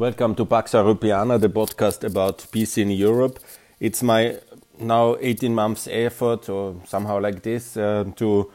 Welcome to Pax Europiana, the podcast about peace in Europe. It's my now 18 months effort, or somehow like this, uh, to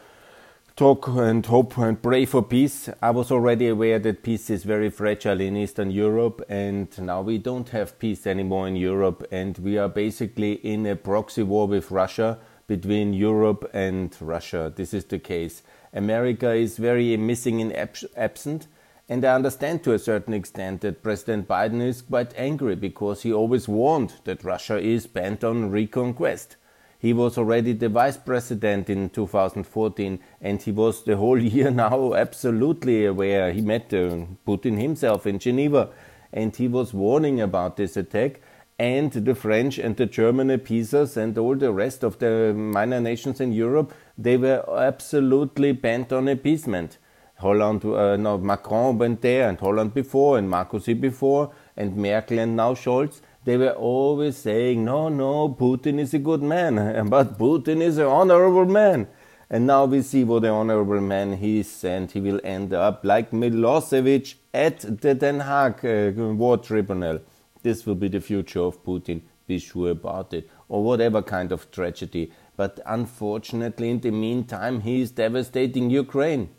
talk and hope and pray for peace. I was already aware that peace is very fragile in Eastern Europe, and now we don't have peace anymore in Europe, and we are basically in a proxy war with Russia between Europe and Russia. This is the case. America is very missing and absent and I understand to a certain extent that President Biden is quite angry because he always warned that Russia is bent on reconquest. He was already the vice president in 2014 and he was the whole year now absolutely aware. He met uh, Putin himself in Geneva and he was warning about this attack. And the French and the German appeasers and all the rest of the minor nations in Europe, they were absolutely bent on appeasement. Hollande, uh, no, Macron went there, and Hollande before, and Sarkozy before, and Merkel, and now Scholz. They were always saying, no, no, Putin is a good man, but Putin is an honorable man. And now we see what an honorable man he is, and he will end up like Milosevic at the Den Haag uh, War Tribunal. This will be the future of Putin, be sure about it, or whatever kind of tragedy. But unfortunately, in the meantime, he is devastating Ukraine.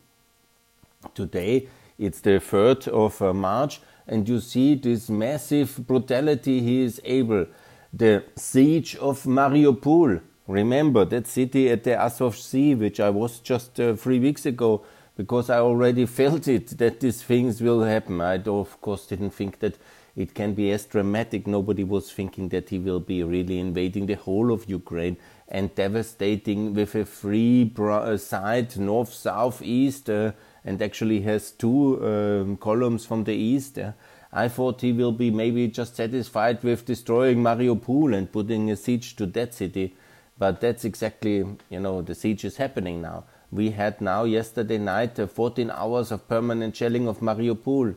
Today it's the 3rd of uh, March, and you see this massive brutality he is able. The siege of Mariupol. Remember that city at the Azov Sea, which I was just uh, three weeks ago, because I already felt it that these things will happen. I, of course, didn't think that it can be as dramatic. Nobody was thinking that he will be really invading the whole of Ukraine and devastating with a free uh, side, north, south, east. Uh, and actually has two um, columns from the east. Yeah. I thought he will be maybe just satisfied with destroying Mariupol and putting a siege to that city, but that's exactly you know the siege is happening now. We had now yesterday night uh, 14 hours of permanent shelling of Mariupol,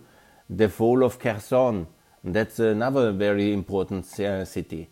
the fall of Kherson. That's another very important uh, city.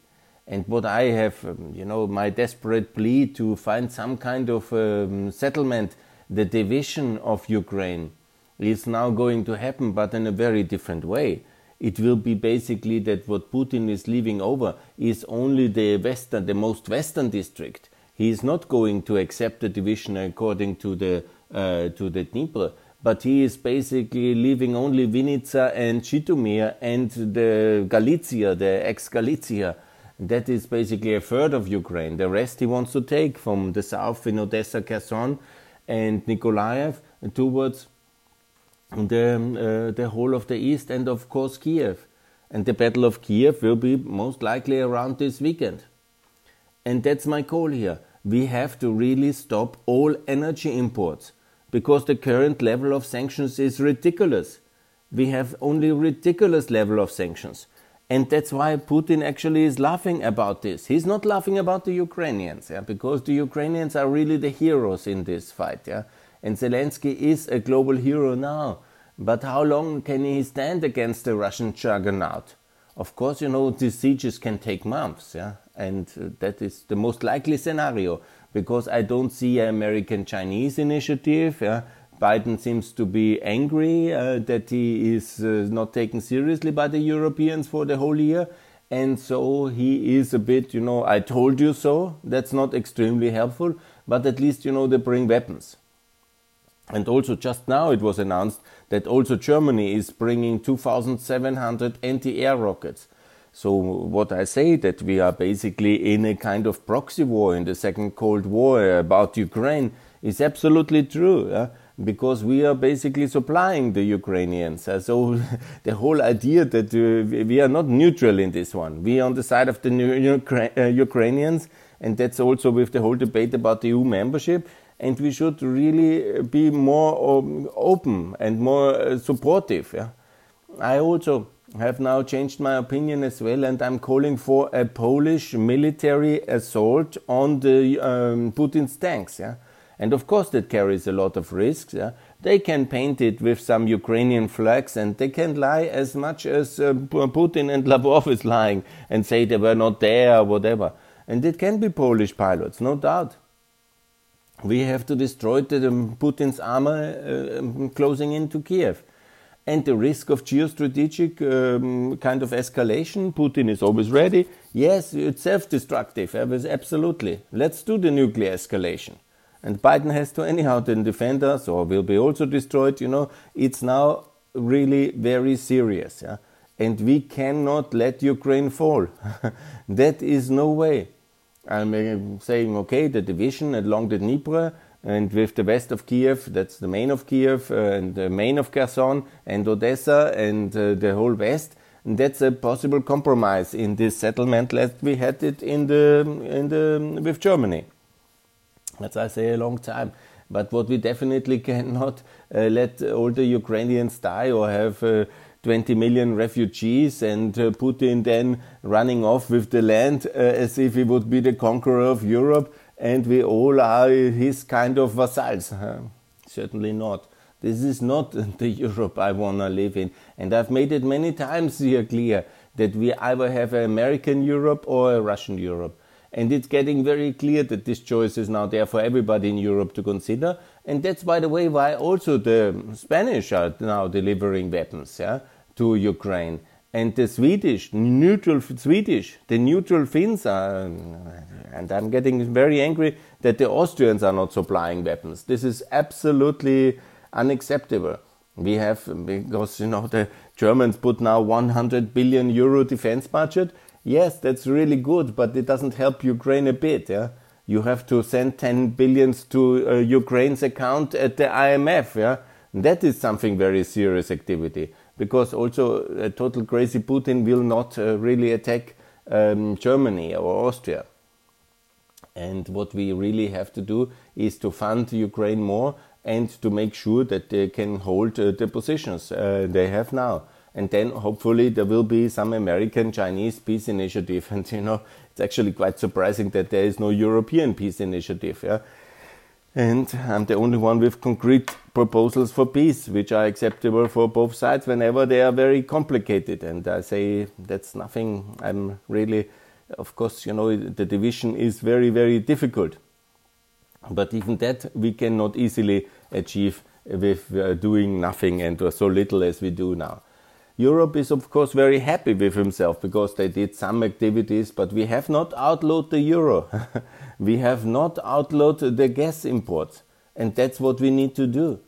And what I have, um, you know, my desperate plea to find some kind of um, settlement the division of Ukraine is now going to happen, but in a very different way. It will be basically that what Putin is leaving over is only the western, the most western district. He is not going to accept the division according to the uh, to the Dnieper, but he is basically leaving only Vinnytsia and Zhytomyr and the Galicia, the ex-Galicia. That is basically a third of Ukraine. The rest he wants to take from the south in Odessa, Kherson, and Nikolaev and towards the, uh, the whole of the east and of course Kiev. And the Battle of Kiev will be most likely around this weekend. And that's my call here. We have to really stop all energy imports because the current level of sanctions is ridiculous. We have only ridiculous level of sanctions. And that's why Putin actually is laughing about this. He's not laughing about the Ukrainians, yeah, because the Ukrainians are really the heroes in this fight, yeah. And Zelensky is a global hero now. But how long can he stand against the Russian juggernaut? Of course, you know, these sieges can take months, yeah, and uh, that is the most likely scenario because I don't see an American Chinese initiative, yeah, Biden seems to be angry uh, that he is uh, not taken seriously by the Europeans for the whole year. And so he is a bit, you know, I told you so. That's not extremely helpful, but at least, you know, they bring weapons. And also, just now it was announced that also Germany is bringing 2,700 anti air rockets. So, what I say that we are basically in a kind of proxy war in the Second Cold War about Ukraine is absolutely true. Yeah? Because we are basically supplying the Ukrainians. Uh, so the whole idea that uh, we are not neutral in this one. We are on the side of the Ukra uh, Ukrainians, and that's also with the whole debate about the EU membership. And we should really be more um, open and more uh, supportive. Yeah? I also have now changed my opinion as well, and I'm calling for a Polish military assault on the um, Putin's tanks. Yeah? And of course, that carries a lot of risks. Yeah? They can paint it with some Ukrainian flags and they can lie as much as uh, Putin and Lavrov is lying and say they were not there or whatever. And it can be Polish pilots, no doubt. We have to destroy the, um, Putin's armor uh, um, closing into Kiev. and the risk of geostrategic um, kind of escalation. Putin is always ready. Yes, it's self-destructive. Absolutely. Let's do the nuclear escalation. And Biden has to anyhow then defend us or will be also destroyed. You know, it's now really very serious. Yeah? And we cannot let Ukraine fall. that is no way. I'm uh, saying, okay, the division along the Dnieper and with the west of Kiev, that's the main of Kiev uh, and the main of Kherson and Odessa and uh, the whole west. And that's a possible compromise in this settlement as we had it in the in the with Germany. That's I say a long time. But what we definitely cannot uh, let all the Ukrainians die or have uh, 20 million refugees and uh, Putin then running off with the land uh, as if he would be the conqueror of Europe and we all are his kind of vassals. certainly not. This is not the Europe I want to live in. And I've made it many times here clear that we either have an American Europe or a Russian Europe. And it's getting very clear that this choice is now there for everybody in Europe to consider. And that's, by the way, why also the Spanish are now delivering weapons yeah, to Ukraine. And the Swedish, neutral Swedish, the neutral Finns are, and I'm getting very angry that the Austrians are not supplying weapons. This is absolutely unacceptable. We have, because, you know, the Germans put now 100 billion euro defense budget. Yes, that's really good, but it doesn't help Ukraine a bit, yeah? You have to send 10 billions to uh, Ukraine's account at the IMF, yeah? That is something very serious activity because also a total crazy Putin will not uh, really attack um, Germany or Austria. And what we really have to do is to fund Ukraine more and to make sure that they can hold uh, the positions uh, they have now. And then hopefully there will be some American Chinese peace initiative. And you know, it's actually quite surprising that there is no European peace initiative. Yeah? And I'm the only one with concrete proposals for peace, which are acceptable for both sides whenever they are very complicated. And I say that's nothing. I'm really, of course, you know, the division is very, very difficult. But even that we cannot easily achieve with uh, doing nothing and so little as we do now. Europe is of course very happy with himself because they did some activities, but we have not outlawed the euro. we have not outlawed the gas imports. And that's what we need to do.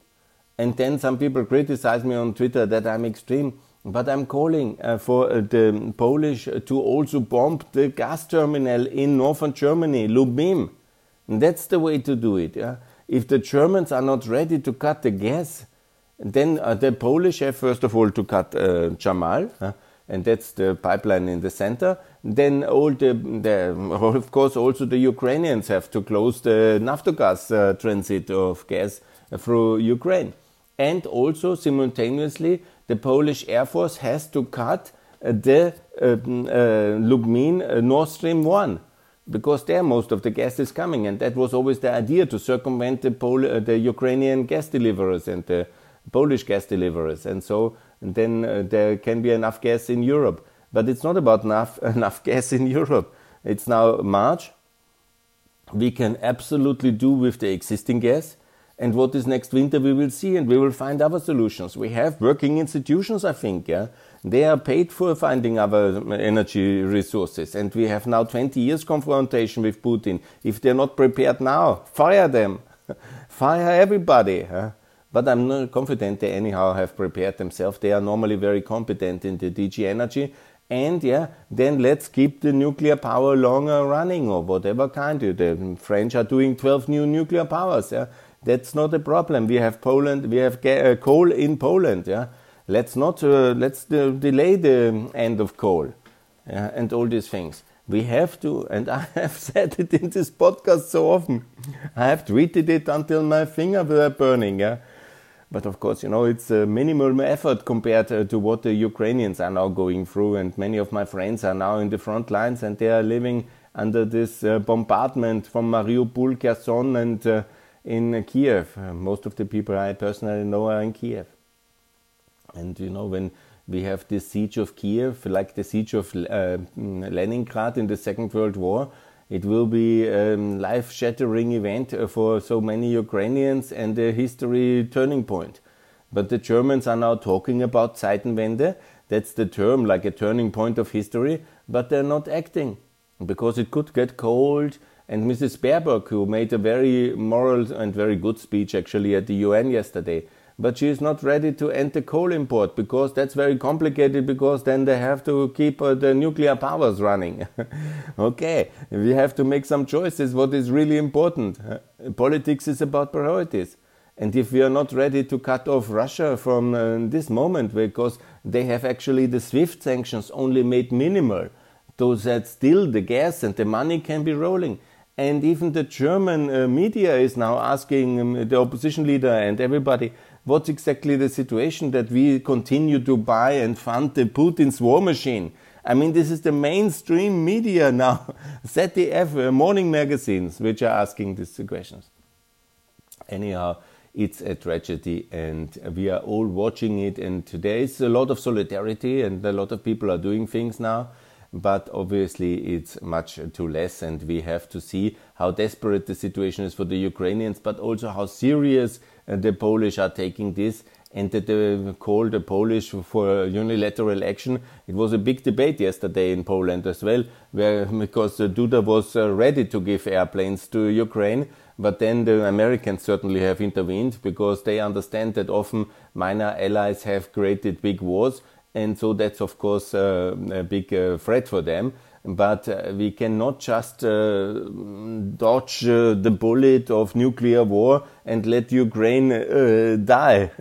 And then some people criticize me on Twitter that I'm extreme. But I'm calling uh, for uh, the Polish to also bomb the gas terminal in northern Germany, Lubmin. And that's the way to do it. Yeah? If the Germans are not ready to cut the gas, then uh, the Polish have first of all to cut uh, Yamal, uh, and that's the pipeline in the center. Then all the, the, of course, also the Ukrainians have to close the Naftogaz uh, transit of gas through Ukraine, and also simultaneously the Polish Air Force has to cut uh, the um, uh, Lubmin Nord Stream one because there most of the gas is coming, and that was always the idea to circumvent the, Pol- the Ukrainian gas deliverers and the Polish gas deliverers, and so then uh, there can be enough gas in Europe. But it's not about enough enough gas in Europe. It's now March. We can absolutely do with the existing gas. And what is next winter, we will see, and we will find other solutions. We have working institutions, I think, yeah. They are paid for finding other energy resources. And we have now 20 years confrontation with Putin. If they're not prepared now, fire them. fire everybody. Huh? But I'm not confident they anyhow have prepared themselves. They are normally very competent in the DG energy. And yeah, then let's keep the nuclear power longer running or whatever kind. The French are doing 12 new nuclear powers. Yeah, that's not a problem. We have Poland, we have uh, coal in Poland. Yeah, let's not uh, let's uh, delay the end of coal yeah? and all these things. We have to, and I have said it in this podcast so often. I have tweeted it until my fingers were burning. Yeah but of course, you know, it's a minimal effort compared uh, to what the Ukrainians are now going through. And many of my friends are now in the front lines and they are living under this uh, bombardment from Mariupol, Kherson, and uh, in Kiev. Uh, most of the people I personally know are in Kiev. And, you know, when we have the siege of Kiev, like the siege of uh, Leningrad in the Second World War, it will be a life shattering event uh, for so many Ukrainians and a history turning point. But the Germans are now talking about Zeitenwende. That's the term, like a turning point of history, but they're not acting because it could get cold. And Mrs. Baerbock, who made a very moral and very good speech actually at the UN yesterday, but she is not ready to end the coal import because that's very complicated because then they have to keep uh, the nuclear powers running. okay, we have to make some choices what is really important. politics is about priorities. And if we are not ready to cut off Russia from uh, this moment because they have actually the SWIFT sanctions only made minimal, so that still the gas and the money can be rolling. And even the German uh, media is now asking um, the opposition leader and everybody what's exactly the situation that we continue to buy and fund the Putin's war machine. I mean, this is the mainstream media now, ZDF, uh, morning magazines, which are asking these questions. Anyhow, it's a tragedy and we are all watching it. And today is a lot of solidarity and a lot of people are doing things now. But obviously, it's much too less, and we have to see how desperate the situation is for the Ukrainians, but also how serious the Polish are taking this and that they call the Polish for unilateral action. It was a big debate yesterday in Poland as well, where because Duda was uh, ready to give airplanes to Ukraine, but then the Americans certainly have intervened because they understand that often minor allies have created big wars, and so that's of course uh, a big uh, threat for them but uh, we cannot just uh, dodge uh, the bullet of nuclear war and let Ukraine die.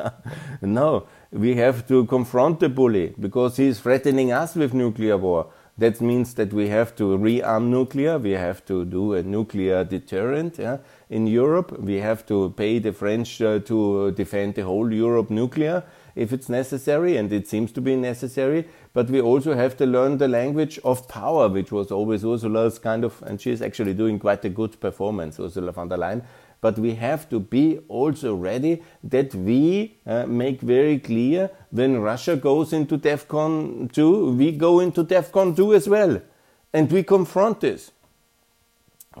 no, we have to confront the bully because he is threatening us with nuclear war. That means that we have to rearm nuclear, we have to do a nuclear deterrent yeah, in Europe, we have to pay the French uh, to defend the whole Europe nuclear if it's necessary, and it seems to be necessary. But we also have to learn the language of power, which was always Ursula's kind of, and she is actually doing quite a good performance, Ursula von der Leyen. But we have to be also ready that we uh, make very clear when Russia goes into DEFCON 2, we go into DEFCON 2 as well. And we confront this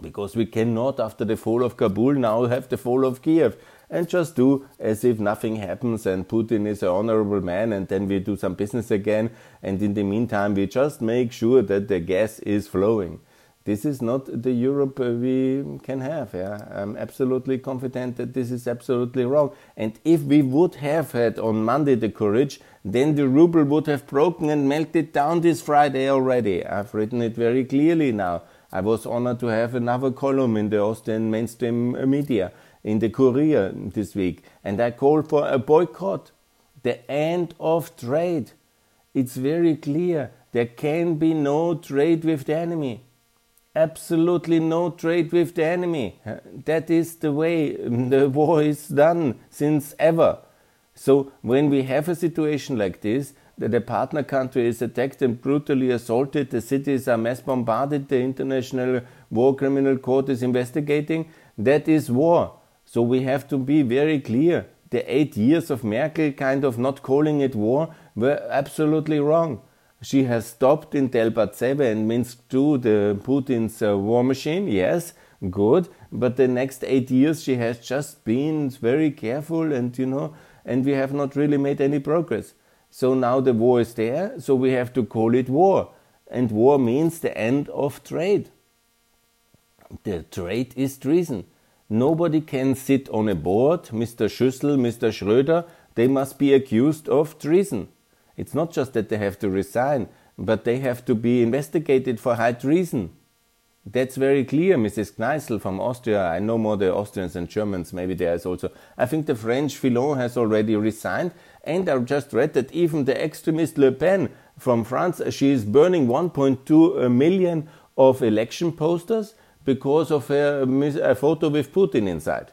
because we cannot, after the fall of Kabul, now have the fall of Kiev and just do as if nothing happens and Putin is an honorable man and then we do some business again and in the meantime we just make sure that the gas is flowing. This is not the Europe uh, we can have. Yeah? I'm absolutely confident that this is absolutely wrong. And if we would have had on Monday the courage, then the ruble would have broken and melted down this Friday already. I've written it very clearly now. I was honored to have another column in the Austrian mainstream media in the Kurier this week, and I call for a boycott, the end of trade. It's very clear there can be no trade with the enemy. Absolutely no trade with the enemy. That is the way the war is done since ever. So when we have a situation like this, that a partner country is attacked and brutally assaulted, the cities are mass bombarded, the International War Criminal Court is investigating, that is war. So we have to be very clear. The eight years of Merkel kind of not calling it war were absolutely wrong. She has stopped in Debaltseve and Minsk II the Putin's uh, war machine, yes, good, but the next eight years she has just been very careful and you know, and we have not really made any progress. So now the war is there, so we have to call it war. And war means the end of trade. The trade is treason. Nobody can sit on a board, Mr. Schüssel, Mr. Schröder, they must be accused of treason. It's not just that they have to resign, but they have to be investigated for high treason. That's very clear, Mrs. Kneißl from Austria. I know more the Austrians and Germans, maybe there is also. I think the French Fillon has already resigned, and I just read that even the extremist Le Pen from France, she is burning 1.2 million of election posters because of a, a photo with Putin inside.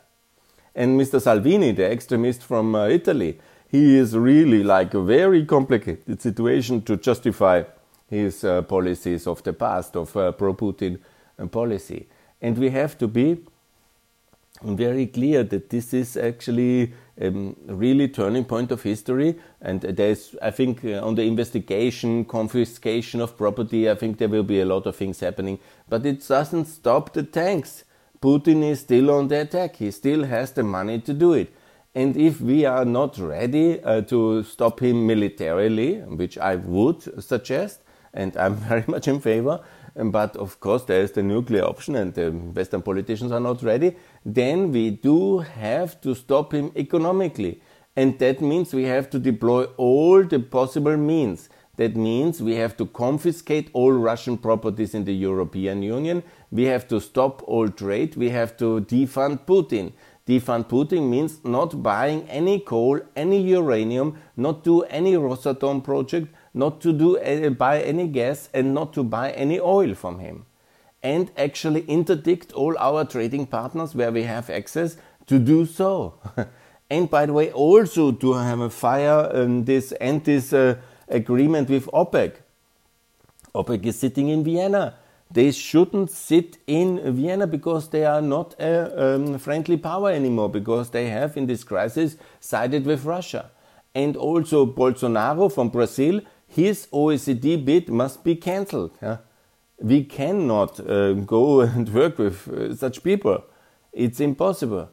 And Mr. Salvini, the extremist from uh, Italy, he is really like a very complicated situation to justify his uh, policies of the past, of uh, pro Putin uh, policy. And we have to be very clear that this is actually um, really turning point of history. And there's, I think, uh, on the investigation, confiscation of property, I think there will be a lot of things happening. But it doesn't stop the tanks. Putin is still on the attack. He still has the money to do it. And if we are not ready uh, to stop him militarily, which I would suggest, and I'm very much in favor, but of course there is the nuclear option and the Western politicians are not ready, then we do have to stop him economically. And that means we have to deploy all the possible means. That means we have to confiscate all Russian properties in the European Union. We have to stop all trade. We have to defund Putin. Defund Putin means not buying any coal, any uranium, not do any Rosatom project, not to do uh, buy any gas, and not to buy any oil from him. And actually interdict all our trading partners where we have access to do so. and by the way, also to have a fire and this and this uh, agreement with OPEC. OPEC is sitting in Vienna they shouldn't sit in Vienna because they are not a um, friendly power anymore, because they have in this crisis sided with Russia. And also Bolsonaro from Brazil, his OECD bid must be cancelled. Yeah? We cannot uh, go and work with uh, such people. It's impossible.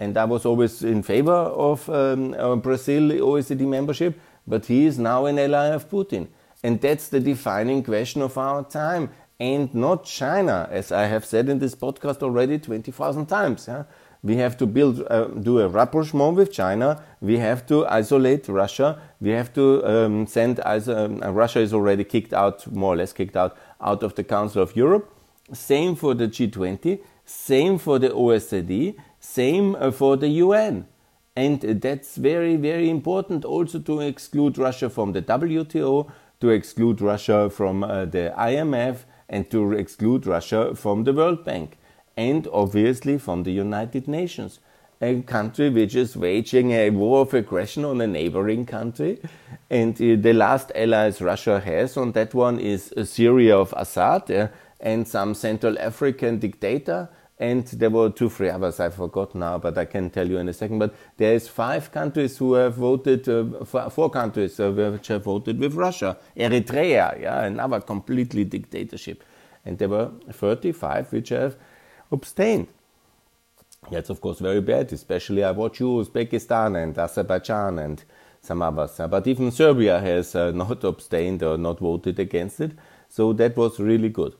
And I was always in favor of um, Brazil OECD membership, but he is now an ally of Putin. And that's the defining question of our time and not China, as I have said in this podcast already 20,000 times. Yeah? We have to build, uh, do a rapprochement with China. We have to isolate Russia. We have to um, send, um, Russia is already kicked out, more or less kicked out, out of the Council of Europe. Same for the G20. Same for the OECD. Same uh, for the UN. And that's very, very important also to exclude Russia from the WTO, to exclude Russia from uh, the IMF, and to exclude Russia from the World Bank and obviously from the United Nations. A country which is waging a war of aggression on a neighboring country. And uh, the last allies Russia has on that one is Syria of Assad uh, and some Central African dictator. And there were two, three others I forgot now, but I can tell you in a second. But there is five countries who have voted, uh, four countries uh, which have voted with Russia. Eritrea, yeah, another completely dictatorship. And there were 35 which have abstained. That's of course very bad, especially I watch you, Uzbekistan and Azerbaijan and some others. But even Serbia has uh, not abstained or not voted against it. So that was really good.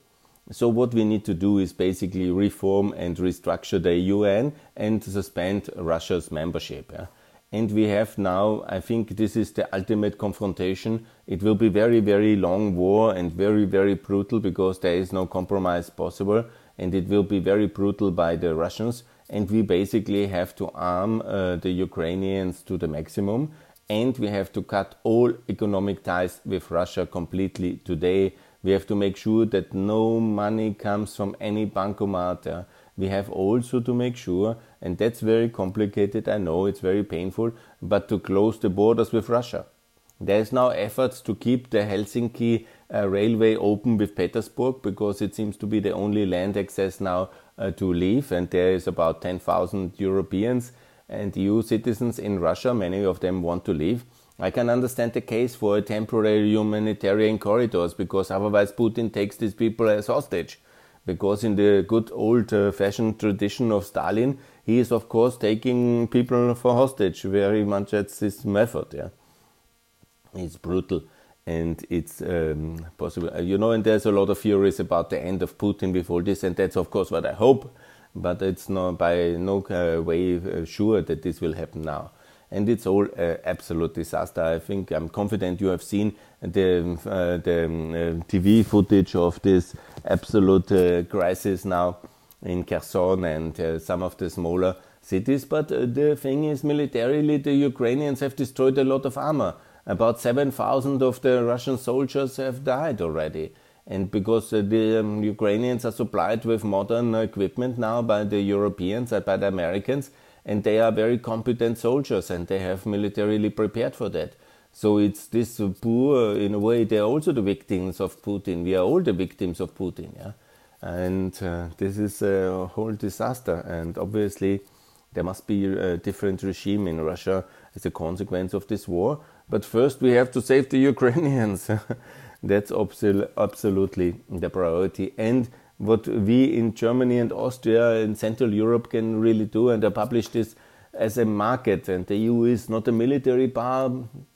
So what we need to do is basically reform and restructure the UN and suspend Russia's membership. Yeah? And we have now, I think this is the ultimate confrontation. It will be very, very long war and very, very brutal because there is no compromise possible. And it will be very brutal by the Russians. And we basically have to arm uh, the Ukrainians to the maximum. And we have to cut all economic ties with Russia completely today we have to make sure that no money comes from any bankomat. Yeah? We have also to make sure, and that's very complicated, I know it's very painful, but to close the borders with Russia. There is now efforts to keep the Helsinki uh, railway open with Petersburg because it seems to be the only land access now uh, to leave, and there is about 10,000 Europeans and EU citizens in Russia. Many of them want to leave. I can understand the case for a temporary humanitarian corridors because otherwise Putin takes these people as hostage. Because in the good old uh, fashioned tradition of Stalin, he is of course taking people for hostage. Very much at this method. Yeah, it's brutal and it's um, possible. Uh, you know, and there's a lot of theories about the end of Putin with all this, and that's of course what I hope. But it's not by no uh, way uh, sure that this will happen now and it's all uh, absolute disaster. I think I'm confident you have seen the uh, the um, uh, TV footage of this absolute crisis now in Kherson and some of the smaller cities. But the thing is, militarily, the Ukrainians have destroyed a lot of armor. About 7,000 of the Russian soldiers have died already. And because the um, Ukrainians are supplied with modern equipment now by the Europeans and by the Americans, and they are very competent soldiers and they have militarily prepared for that. So it's this poor, in a way, they're also the victims of Putin. We are all the victims of Putin, yeah. And uh, this is a whole disaster. And obviously, there must be a different regime in Russia as a consequence of this war. But first, we have to save the Ukrainians. That's absolutely the priority. And what we in Germany and Austria and Central Europe can really do. And I published this as a market, and the EU is not a military power,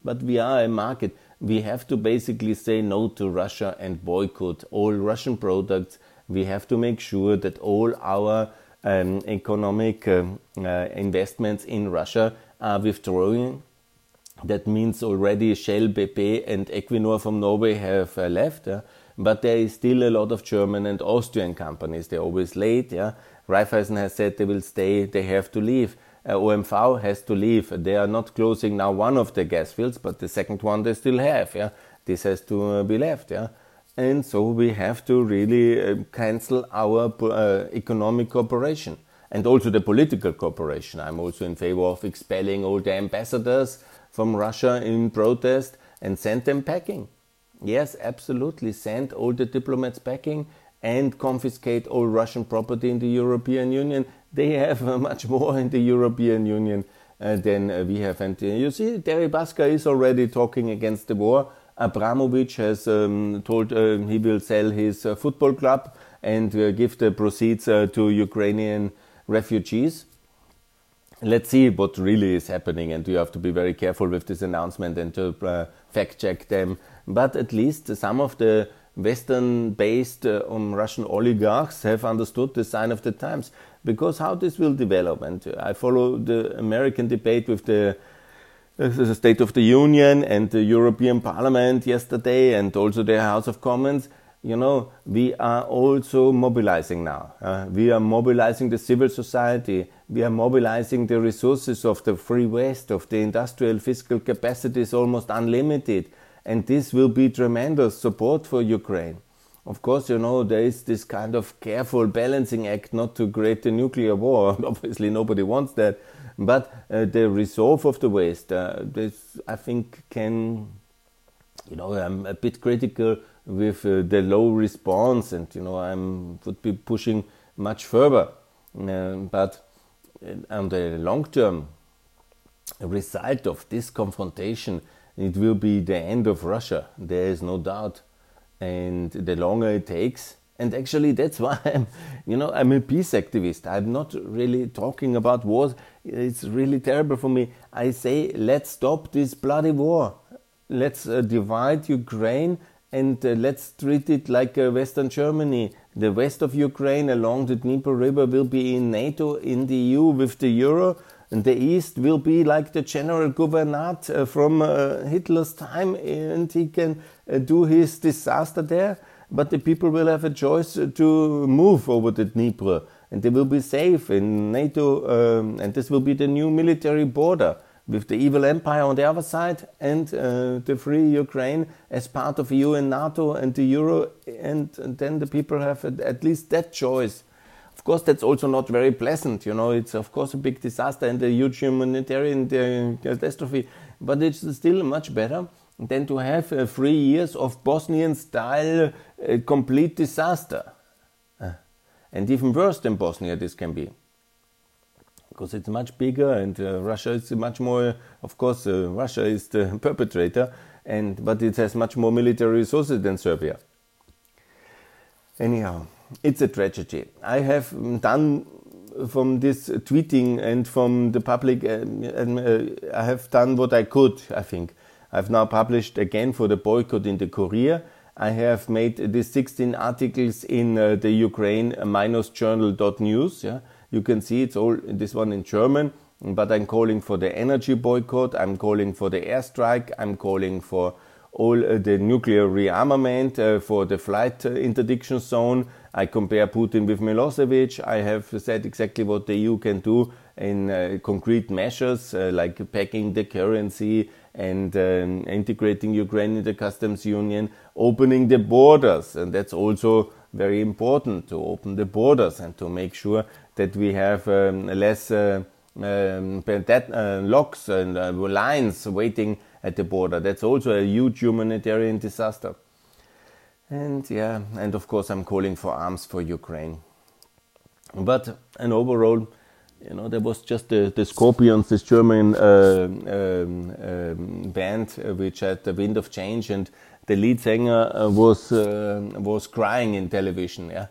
but we are a market. We have to basically say no to Russia and boycott all Russian products. We have to make sure that all our um, economic um, uh, investments in Russia are withdrawing. That means already Shell, BP, and Equinor from Norway have uh, left. Uh, but there is still a lot of German and Austrian companies. They're always late. Yeah, Raiffeisen has said they will stay. They have to leave. Uh, OMV has to leave. They are not closing now one of the gas fields, but the second one they still have. Yeah, this has to uh, be left. Yeah, and so we have to really uh, cancel our uh, economic cooperation and also the political cooperation. I'm also in favor of expelling all the ambassadors from Russia in protest and send them packing. Yes, absolutely. Send all the diplomats packing and confiscate all Russian property in the European Union. They have uh, much more in the European Union uh, than uh, we have. And uh, you see, Deripaska is already talking against the war. Abramovich has um, told uh, he will sell his uh, football club and give the proceeds to Ukrainian refugees. Let's see what really is happening, and you have to be very careful with this announcement and to fact check them but at least some of the Western based uh, um, Russian oligarchs have understood the sign of the times. Because how this will develop, and I follow the American debate with the, uh, the State of the Union and the European Parliament yesterday, and also the House of Commons. You know, we are also mobilizing now. Uh, we are mobilizing the civil society. We are mobilizing the resources of the free West, of the industrial fiscal capacity is almost unlimited and this will be tremendous support for Ukraine. Of course, you know, there is this kind of careful balancing act not to create a nuclear war. Obviously, nobody wants that. But uh, the resolve of the West, uh, this, I think, can, you know, I'm a bit critical with uh, the low response, and, you know, I would be pushing much further. Uh, but uh, on the long term result of this confrontation it will be the end of Russia. There is no doubt. And the longer it takes, and actually that's why I'm, you know, I'm a peace activist. I'm not really talking about wars. It's really terrible for me. I say, let's stop this bloody war. Let's uh, divide Ukraine and uh, let's treat it like uh, Western Germany. The west of Ukraine along the Dnieper River will be in NATO, in the EU with the euro and the East will be like the general gouverneur uh, from uh, Hitler's time, and he can uh, do his disaster there. But the people will have a choice to move over the Dnieper, and they will be safe in NATO, um, and this will be the new military border with the evil empire on the other side and uh, the free Ukraine as part of EU and NATO and the euro, and, and then the people have at least that choice of course, that's also not very pleasant. You know, it's of course a big disaster and a huge humanitarian uh, catastrophe, but it's still much better than to have uh, three years of Bosnian-style uh, complete disaster. Uh, and even worse than Bosnia, this can be. Because it's much bigger and uh, Russia is much more, of course, uh, Russia is the perpetrator, and but it has much more military resources than Serbia. Anyhow, it's a tragedy. I have done from this tweeting and from the public, uh, uh, I have done what I could, I think. I've now published again for the boycott in the Kurier. I have made these 16 articles in uh, the Ukraine-journal.news. Yeah? You can see it's all this one in German, but I'm calling for the energy boycott, I'm calling for the airstrike, I'm calling for all uh, the nuclear rearmament uh, for the flight uh, interdiction zone. I compare Putin with Milosevic. I have said exactly what the EU can do in uh, concrete measures uh, like packing the currency and um, integrating Ukraine in the customs union, opening the borders. And that's also very important to open the borders and to make sure that we have um, less uh, um, that, locks and lines waiting at the border. That's also a huge humanitarian disaster. And yeah, and of course, I'm calling for arms for Ukraine. But an overall, you know, there was just the, the Scorpions, this German uh, um, um, band, uh, which had the wind of change, and the lead singer uh, was uh, was crying in television. Yeah,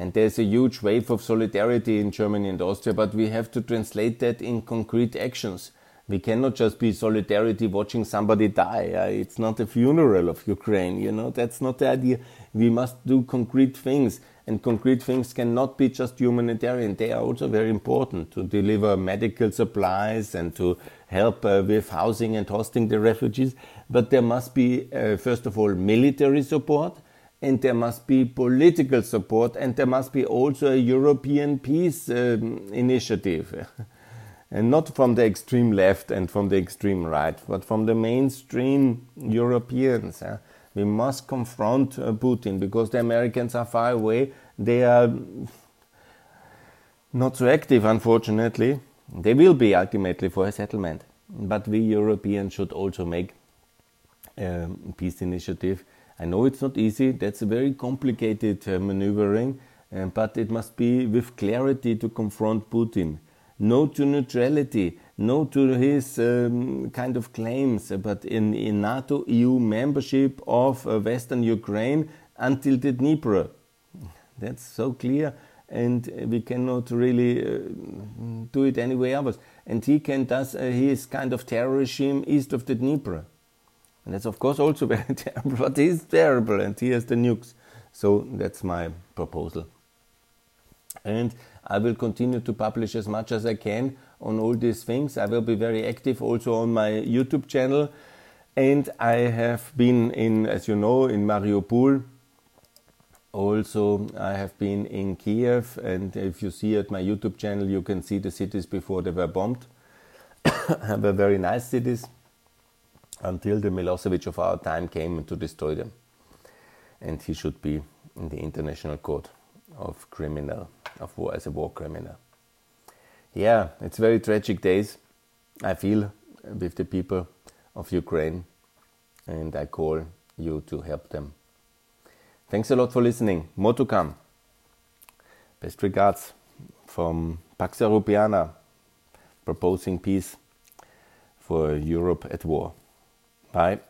And there's a huge wave of solidarity in Germany and Austria, but we have to translate that in concrete actions. We cannot just be solidarity watching somebody die. It's not a funeral of Ukraine, you know, that's not the idea. We must do concrete things, and concrete things cannot be just humanitarian. They are also very important to deliver medical supplies and to help uh, with housing and hosting the refugees. But there must be, uh, first of all, military support and there must be political support, and there must be also a European peace um, initiative. and not from the extreme left and from the extreme right, but from the mainstream Europeans. We must confront uh, Putin because the Americans are far away. They are not so active, unfortunately. They will be ultimately for a settlement. But we Europeans should also make a um, peace initiative I know it's not easy, that's a very complicated uh, maneuvering, uh, but it must be with clarity to confront Putin. No to neutrality, no to his um, kind of claims, but in, in NATO EU membership of uh, Western Ukraine until the Dnieper. That's so clear, and we cannot really uh, do it anywhere else. And he can does uh, his kind of terror regime east of the Dnieper. And that's, of course, also very terrible, but he's terrible and he has the nukes. So that's my proposal. And I will continue to publish as much as I can on all these things. I will be very active also on my YouTube channel. And I have been in, as you know, in Mariupol. Also, I have been in Kiev. And if you see at my YouTube channel, you can see the cities before they were bombed. they were very nice cities until the Milosevic of our time came to destroy them. And he should be in the International Court of Criminal, of war, as a war criminal. Yeah, it's very tragic days. I feel with the people of Ukraine, and I call you to help them. Thanks a lot for listening. More to come. Best regards from Pax Europiana, proposing peace for Europe at war. Bye.